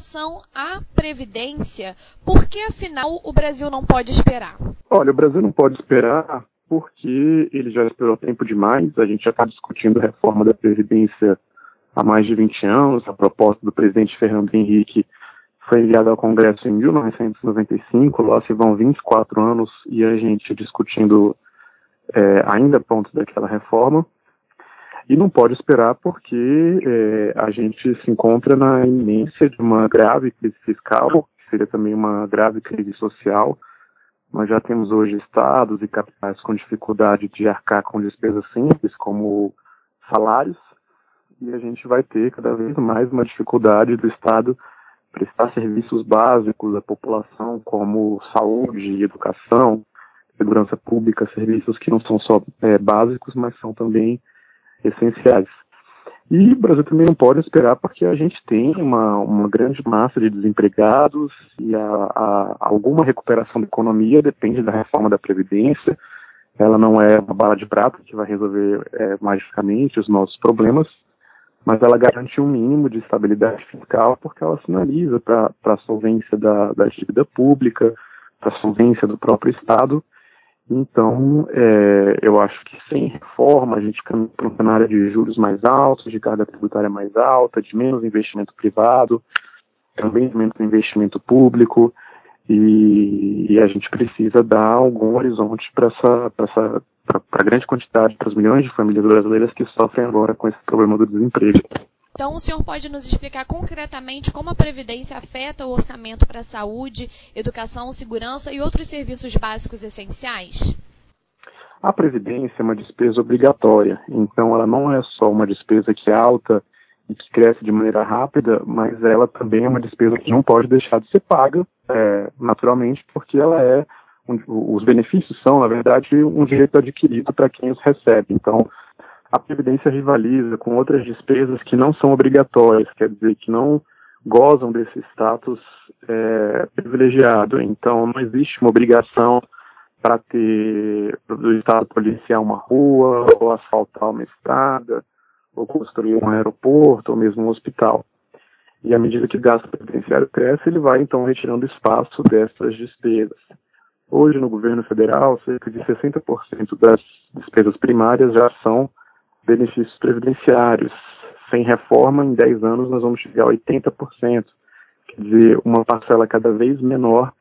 relação à Previdência, por que afinal o Brasil não pode esperar? Olha, o Brasil não pode esperar porque ele já esperou tempo demais. A gente já está discutindo reforma da Previdência há mais de 20 anos. A proposta do presidente Fernando Henrique foi enviada ao Congresso em 1995. Lá se vão 24 anos e a gente discutindo é, ainda pontos daquela reforma. E não pode esperar porque é, a gente se encontra na iminência de uma grave crise fiscal, que seria também uma grave crise social. Nós já temos hoje estados e capitais com dificuldade de arcar com despesas simples, como salários, e a gente vai ter cada vez mais uma dificuldade do Estado prestar serviços básicos à população, como saúde, educação, segurança pública, serviços que não são só é, básicos, mas são também essenciais. E o Brasil também não pode esperar porque a gente tem uma, uma grande massa de desempregados e a, a, alguma recuperação da economia depende da reforma da Previdência. Ela não é uma bala de prata que vai resolver é, magicamente os nossos problemas, mas ela garante um mínimo de estabilidade fiscal porque ela sinaliza para a solvência da, da dívida pública, para a solvência do próprio Estado então, é, eu acho que sem reforma a gente caminha para um cenário de juros mais altos, de carga tributária mais alta, de menos investimento privado, também de menos investimento público, e, e a gente precisa dar algum horizonte para essa, essa para a grande quantidade, para os milhões de famílias brasileiras que sofrem agora com esse problema do desemprego. Então, o senhor pode nos explicar concretamente como a Previdência afeta o orçamento para a saúde, educação, segurança e outros serviços básicos essenciais? A Previdência é uma despesa obrigatória, então ela não é só uma despesa que é alta e que cresce de maneira rápida, mas ela também é uma despesa que não pode deixar de ser paga, é, naturalmente, porque ela é os benefícios são, na verdade, um direito adquirido para quem os recebe. Então, a Previdência rivaliza com outras despesas que não são obrigatórias, quer dizer, que não gozam desse status é, privilegiado. Então, não existe uma obrigação para ter o Estado policiar uma rua, ou asfaltar uma estrada, ou construir um aeroporto, ou mesmo um hospital. E à medida que o gasto previdenciário cresce, ele vai então retirando espaço dessas despesas. Hoje, no governo federal, cerca de 60% das despesas primárias já são benefícios previdenciários. Sem reforma, em 10 anos, nós vamos chegar a 80%. Quer dizer, uma parcela cada vez menor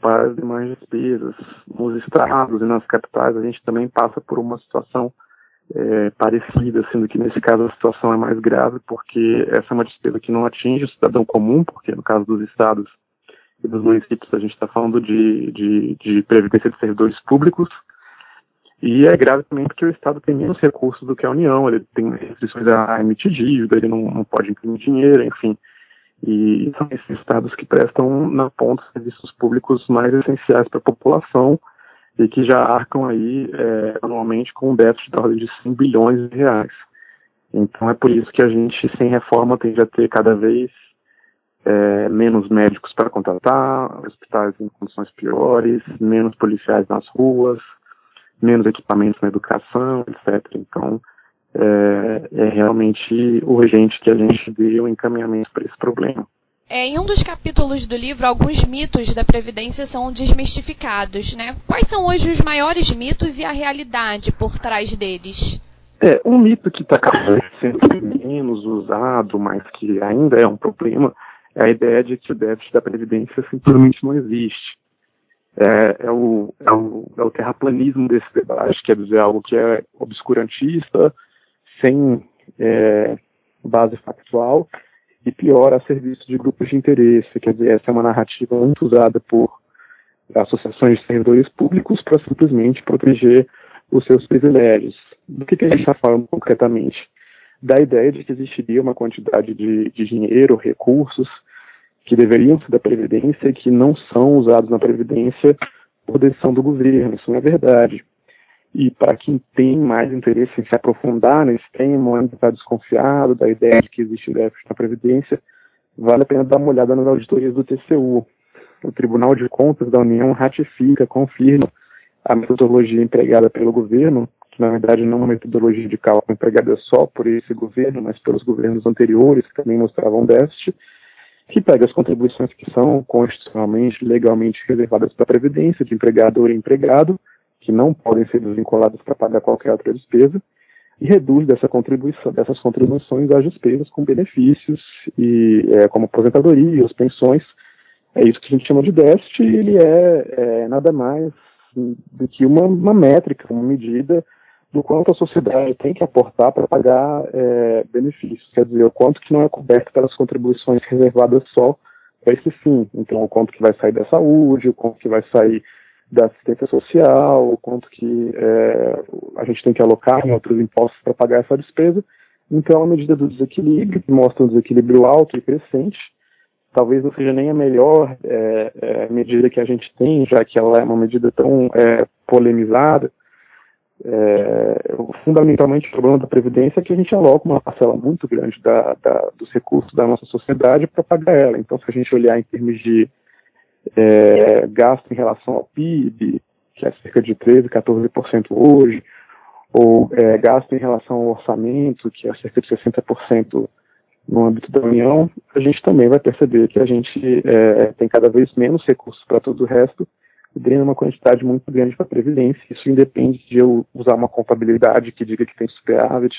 para as demais despesas. Nos estados e nas capitais, a gente também passa por uma situação é, parecida, sendo que nesse caso a situação é mais grave, porque essa é uma despesa que não atinge o cidadão comum, porque no caso dos estados e dos municípios a gente está falando de, de, de previdência de servidores públicos, e é grave também porque o Estado tem menos recursos do que a União, ele tem restrições a emitir dívida, ele não, não pode imprimir dinheiro, enfim. E são esses estados que prestam na ponta serviços públicos mais essenciais para a população e que já arcam aí é, anualmente com um déficit da ordem de 100 bilhões de reais. Então é por isso que a gente, sem reforma, tende a ter cada vez é, menos médicos para contratar, hospitais em condições piores, menos policiais nas ruas, menos equipamentos na educação, etc. Então, é, é realmente urgente que a gente dê um encaminhamento para esse problema. É, em um dos capítulos do livro, alguns mitos da Previdência são desmistificados, né? Quais são hoje os maiores mitos e a realidade por trás deles? É, um mito que está cada vez sendo menos usado, mas que ainda é um problema, é a ideia de que o déficit da Previdência simplesmente não existe é, é, o, é, o, é o terraplanismo desse debate, quer dizer, algo que é obscurantista, sem é, base factual e pior, a serviço de grupos de interesse. Quer dizer, essa é uma narrativa muito usada por associações de servidores públicos para simplesmente proteger os seus privilégios. Do que, que a gente está falando concretamente? Da ideia de que existiria uma quantidade de, de dinheiro, recursos, que deveriam ser da Previdência e que não são usados na Previdência por decisão do governo. Isso não é verdade. E para quem tem mais interesse em se aprofundar nesse tema, ainda está desconfiado da ideia de que existe déficit na Previdência, vale a pena dar uma olhada nas auditorias do TCU. O Tribunal de Contas da União ratifica, confirma a metodologia empregada pelo governo, que na verdade não é uma metodologia de cálculo empregada só por esse governo, mas pelos governos anteriores, que também mostravam déficit, que pega as contribuições que são constitucionalmente, legalmente reservadas para a Previdência, de empregador e empregado, que não podem ser desvinculadas para pagar qualquer outra despesa, e reduz dessa contribuição, dessas contribuições as despesas com benefícios, e é, como aposentadoria, as pensões. É isso que a gente chama de déficit, e ele é, é nada mais do que uma, uma métrica, uma medida do quanto a sociedade tem que aportar para pagar é, benefícios, quer dizer, o quanto que não é coberto pelas contribuições reservadas só para esse fim. Então, o quanto que vai sair da saúde, o quanto que vai sair da assistência social, o quanto que é, a gente tem que alocar em outros impostos para pagar essa despesa. Então, a medida do desequilíbrio, que mostra um desequilíbrio alto e crescente, talvez não seja nem a melhor é, é, medida que a gente tem, já que ela é uma medida tão é, polemizada, é, fundamentalmente, o problema da Previdência é que a gente aloca uma parcela muito grande da, da, dos recursos da nossa sociedade para pagar ela. Então, se a gente olhar em termos de é, gasto em relação ao PIB, que é cerca de 13%, 14% hoje, ou é, gasto em relação ao orçamento, que é cerca de 60% no âmbito da União, a gente também vai perceber que a gente é, tem cada vez menos recursos para todo o resto drena uma quantidade muito grande para a Previdência. Isso independe de eu usar uma contabilidade que diga que tem superávit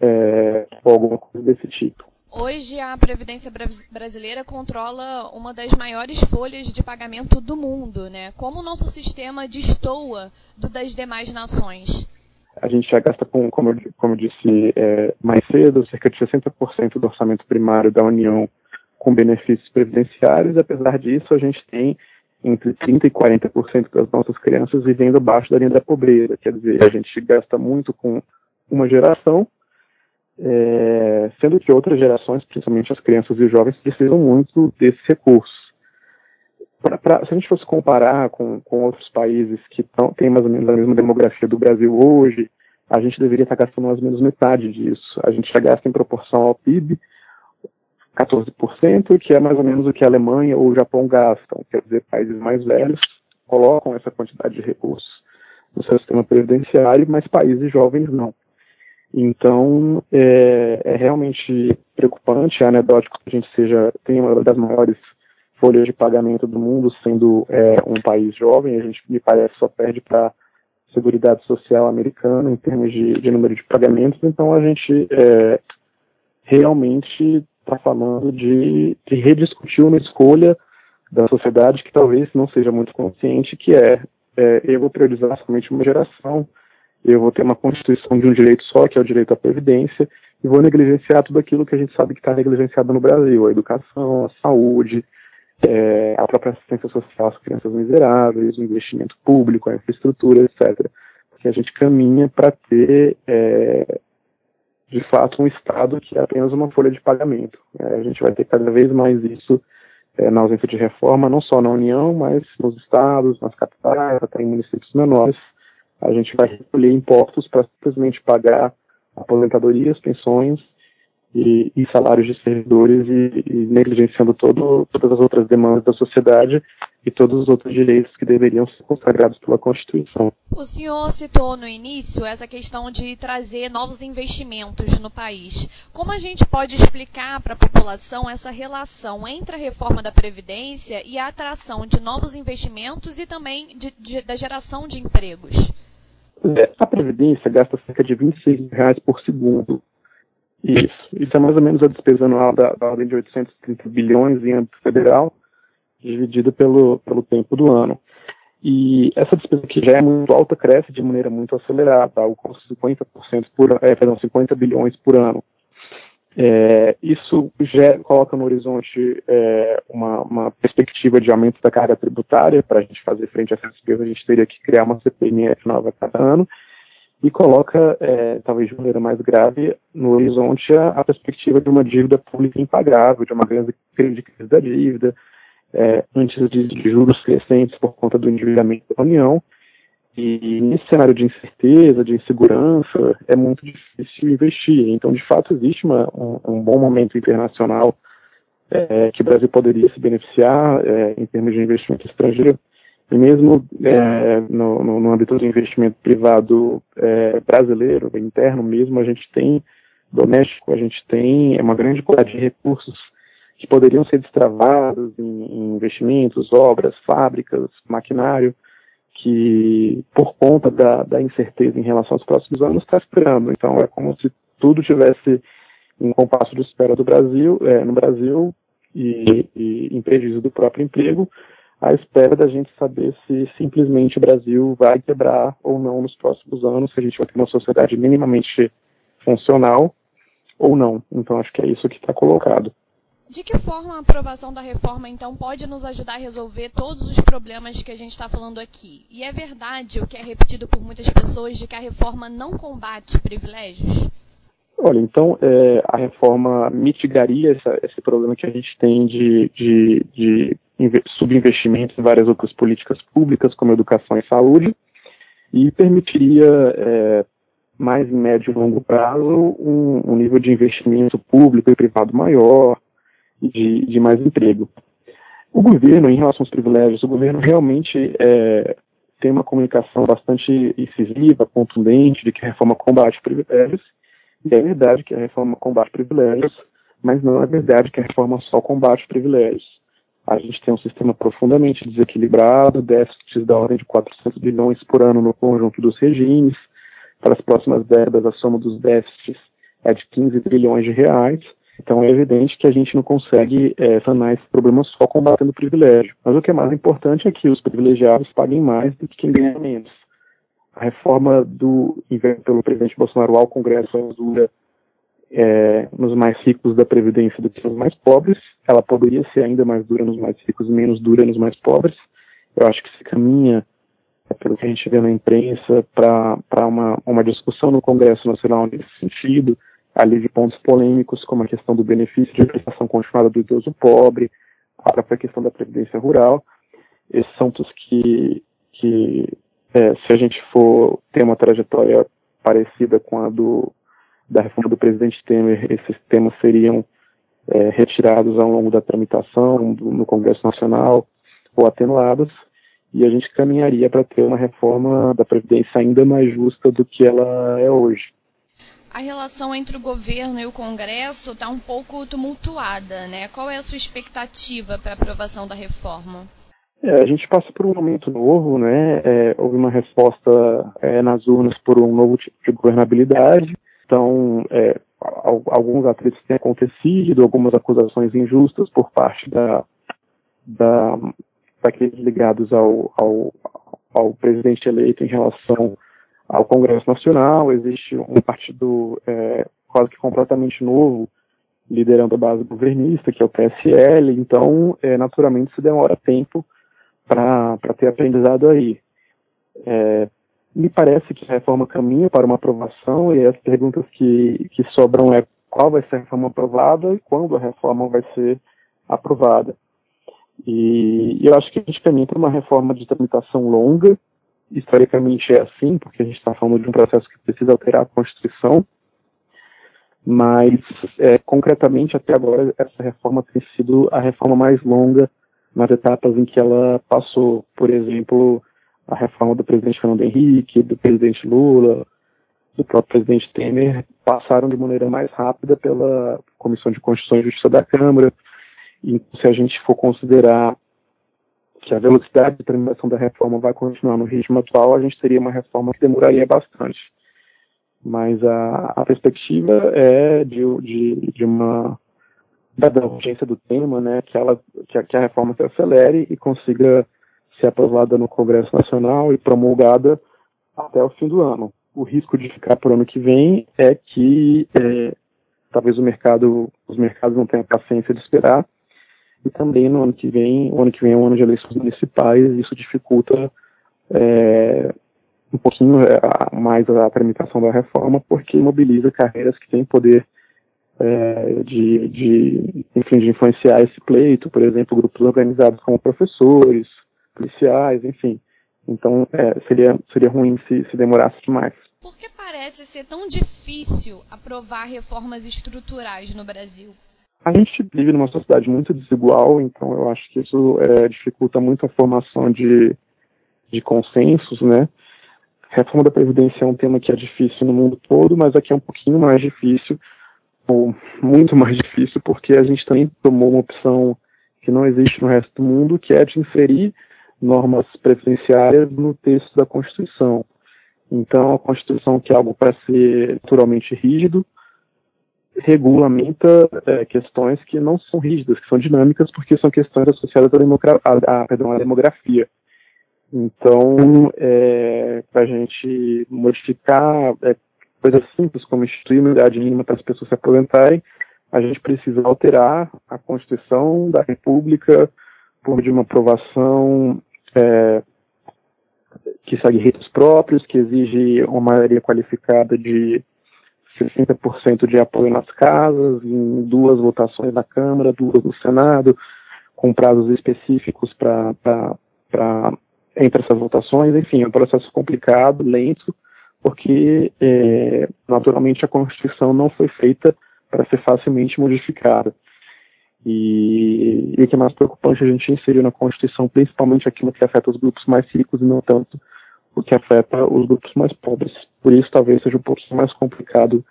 é, ou alguma coisa desse tipo. Hoje, a Previdência Brasileira controla uma das maiores folhas de pagamento do mundo. Né? Como o nosso sistema destoa do das demais nações? A gente já gasta, com, como, como eu disse é, mais cedo, cerca de 60% do orçamento primário da União com benefícios previdenciários. Apesar disso, a gente tem entre 30% e 40% das nossas crianças vivendo abaixo da linha da pobreza. Quer dizer, a gente gasta muito com uma geração, é, sendo que outras gerações, principalmente as crianças e os jovens, precisam muito desses recursos. Pra, pra, se a gente fosse comparar com, com outros países que tão, têm mais ou menos a mesma demografia do Brasil hoje, a gente deveria estar gastando mais ou menos metade disso. A gente já gasta em proporção ao PIB 14%, que é mais ou menos o que a Alemanha ou o Japão gastam. Quer dizer, países mais velhos colocam essa quantidade de recursos no seu sistema previdenciário, mas países jovens não. Então, é, é realmente preocupante, é anedótico que a gente seja, tenha uma das maiores folhas de pagamento do mundo, sendo é, um país jovem, a gente, me parece, só perde para a Seguridade Social americana em termos de, de, número de pagamentos, então a gente é, realmente está falando de, de rediscutir uma escolha da sociedade que talvez não seja muito consciente, que é, é, eu vou priorizar somente uma geração, eu vou ter uma constituição de um direito só, que é o direito à previdência, e vou negligenciar tudo aquilo que a gente sabe que está negligenciado no Brasil, a educação, a saúde, é, a própria assistência social às crianças miseráveis, o investimento público, a infraestrutura, etc. Porque a gente caminha para ter é, de fato, um Estado que é apenas uma folha de pagamento. É, a gente vai ter cada vez mais isso é, na ausência de reforma, não só na União, mas nos estados, nas capitais, até em municípios menores. A gente vai recolher impostos para simplesmente pagar aposentadorias, pensões e, e salários de servidores e, e negligenciando todo, todas as outras demandas da sociedade e todos os outros direitos que deveriam ser consagrados pela Constituição. O senhor citou no início essa questão de trazer novos investimentos no país. Como a gente pode explicar para a população essa relação entre a reforma da Previdência e a atração de novos investimentos e também de, de, da geração de empregos? É, a Previdência gasta cerca de 26 reais por segundo isso. Isso é mais ou menos a despesa anual da, da ordem de 830 bilhões em âmbito federal, dividida pelo, pelo tempo do ano. E essa despesa que já é muito alta cresce de maneira muito acelerada, algo como 50%, por, é, perdão, 50 bilhões por ano. É, isso já coloca no horizonte é, uma, uma, perspectiva de aumento da carga tributária. Para a gente fazer frente a essa despesa, a gente teria que criar uma CPMF nova cada ano e coloca, é, talvez de maneira mais grave, no horizonte a, a, perspectiva de uma dívida pública impagável, de uma grande, crise da dívida, é, antes de, de, juros crescentes por conta do endividamento da União. E nesse cenário de incerteza, de insegurança, é muito difícil investir. Então, de fato, existe uma, um, um, bom momento internacional é, que o Brasil poderia se beneficiar é, em termos de investimento estrangeiro e mesmo é, no, no, no, âmbito do investimento privado é, brasileiro, interno mesmo, a gente tem, doméstico, a gente tem uma grande quantidade de recursos que poderiam ser destravados em, em investimentos, obras, fábricas, maquinário, que por conta da, da, incerteza em relação aos próximos anos está esperando. Então é como se tudo tivesse em compasso de espera do Brasil, é, no Brasil e, e em prejuízo do próprio emprego, à espera da gente saber se simplesmente o Brasil vai quebrar ou não nos próximos anos, se a gente vai ter uma sociedade minimamente funcional ou não. Então acho que é isso que está colocado. De que forma a aprovação da reforma, então, pode nos ajudar a resolver todos os problemas que a gente está falando aqui? E é verdade o que é repetido por muitas pessoas de que a reforma não combate privilégios? Olha, então é, a reforma mitigaria essa, esse problema que a gente tem de, de, de subinvestimento em várias outras políticas públicas, como educação e saúde, e permitiria, é, mais em médio e longo prazo, um, um nível de investimento público e privado maior, de, de mais emprego. O governo, em relação aos privilégios, o governo realmente é, tem uma comunicação bastante incisiva, contundente, de que a reforma combate privilégios, e é verdade que a reforma combate privilégios, mas não é verdade que a reforma só combate privilégios. A gente tem um sistema profundamente desequilibrado, déficits da ordem de 400 bilhões por ano no conjunto dos regimes. Para as próximas décadas, a soma dos déficits é de 15 trilhões de reais. Então é evidente que a gente não consegue é, sanar esse problema só combatendo o privilégio. Mas o que é mais importante é que os privilegiados paguem mais do que quem ganha menos. A reforma do pelo presidente Bolsonaro ao Congresso é dura é, nos mais ricos da Previdência do que nos mais pobres. Ela poderia ser ainda mais dura nos mais ricos menos dura nos mais pobres. Eu acho que se caminha, é, pelo que a gente vê na imprensa, para uma, uma discussão no Congresso Nacional nesse sentido ali de pontos polêmicos, como a questão do benefício de prestação continuada do idoso pobre, a própria questão da previdência rural. Esses são pontos que, que é, se a gente for ter uma trajetória parecida com a do, da reforma do presidente Temer, esses temas seriam é, retirados ao longo da tramitação do, no Congresso Nacional ou atenuados, e a gente caminharia para ter uma reforma da Previdência ainda mais justa do que ela é hoje a relação entre o governo e o Congresso está um pouco tumultuada, né? Qual é a sua expectativa para a aprovação da reforma? É, a gente passa por um momento novo, né? É, houve uma resposta é, nas urnas por um novo tipo de governabilidade. Então, é, alguns atritos têm acontecido, algumas acusações injustas por parte da, da daqueles ligados ao, ao, ao presidente eleito em relação ao Congresso Nacional, existe um partido é, quase que completamente novo liderando a base governista, que é o PSL, então, é, naturalmente, se demora tempo para ter aprendizado aí. É, me parece que a reforma caminha para uma aprovação e as perguntas que, que sobram é qual vai ser a reforma aprovada e quando a reforma vai ser aprovada. E, eu acho que a gente caminha para uma reforma de tramitação longa, historicamente é assim, porque a gente está falando de um processo que precisa alterar a Constituição, mas é, concretamente até agora essa reforma tem sido a reforma mais longa nas etapas em que ela passou, por exemplo, a reforma do presidente Fernando Henrique, do presidente Lula, do próprio presidente Temer, passaram de maneira mais rápida pela Comissão de Constituição e Justiça da Câmara. E se a gente for considerar que a velocidade de tramitação da reforma vai continuar no ritmo atual, a gente teria uma reforma que demoraria bastante. Mas a, a perspectiva é de, de, de uma da urgência do tema, né, que, ela, que a, que a reforma se acelere e consiga ser aprovada no Congresso Nacional e promulgada até o fim do ano. O risco de ficar para o ano que vem é que é, talvez o mercado, os mercados não tenham paciência de esperar e também no ano que vem, o ano que vem é um ano de eleições municipais, isso dificulta é, um pouquinho é, mais a tramitação da reforma, porque mobiliza carreiras que têm poder é, de, de, enfim, de influenciar esse pleito, por exemplo, grupos organizados como professores, policiais, enfim. Então, é, seria, seria ruim se, se demorasse demais. Por que parece ser tão difícil aprovar reformas estruturais no Brasil? A gente vive numa sociedade muito desigual, então eu acho que isso é, dificulta muito a formação de, de consensos, né? Reforma da Previdência é um tema que é difícil no mundo todo, mas aqui é um pouquinho mais difícil, muito mais difícil porque a gente também tomou uma opção que não existe no resto do mundo, que é de inserir normas preferenciárias no texto da Constituição. Então, a Constituição, que é algo para ser naturalmente rígido, regulamenta é, questões que não são rígidas, que são dinâmicas, porque são questões associadas à, à, perdão, à demografia. Então, é, para a gente modificar é, coisas simples como instituir uma idade mínima para as pessoas se aposentarem, a gente precisa alterar a Constituição da República por de uma aprovação é, que segue ritos próprios, que exige uma maioria qualificada de 60% de apoio nas casas, em duas votações na Câmara, duas no Senado, com prazos específicos para entre essas votações. Enfim, é um processo complicado, lento, porque é, naturalmente a Constituição não foi feita para ser facilmente modificada. E, e, o que é mais preocupante a gente inseriu na Constituição, principalmente aquilo que afeta os grupos mais ricos e não tanto o que afeta os grupos mais pobres. Por isso, talvez seja um pouquinho mais complicado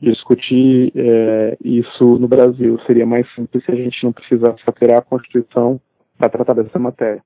discutir é, isso no Brasil. Seria mais simples se a gente não precisasse alterar a Constituição para tratar dessa matéria.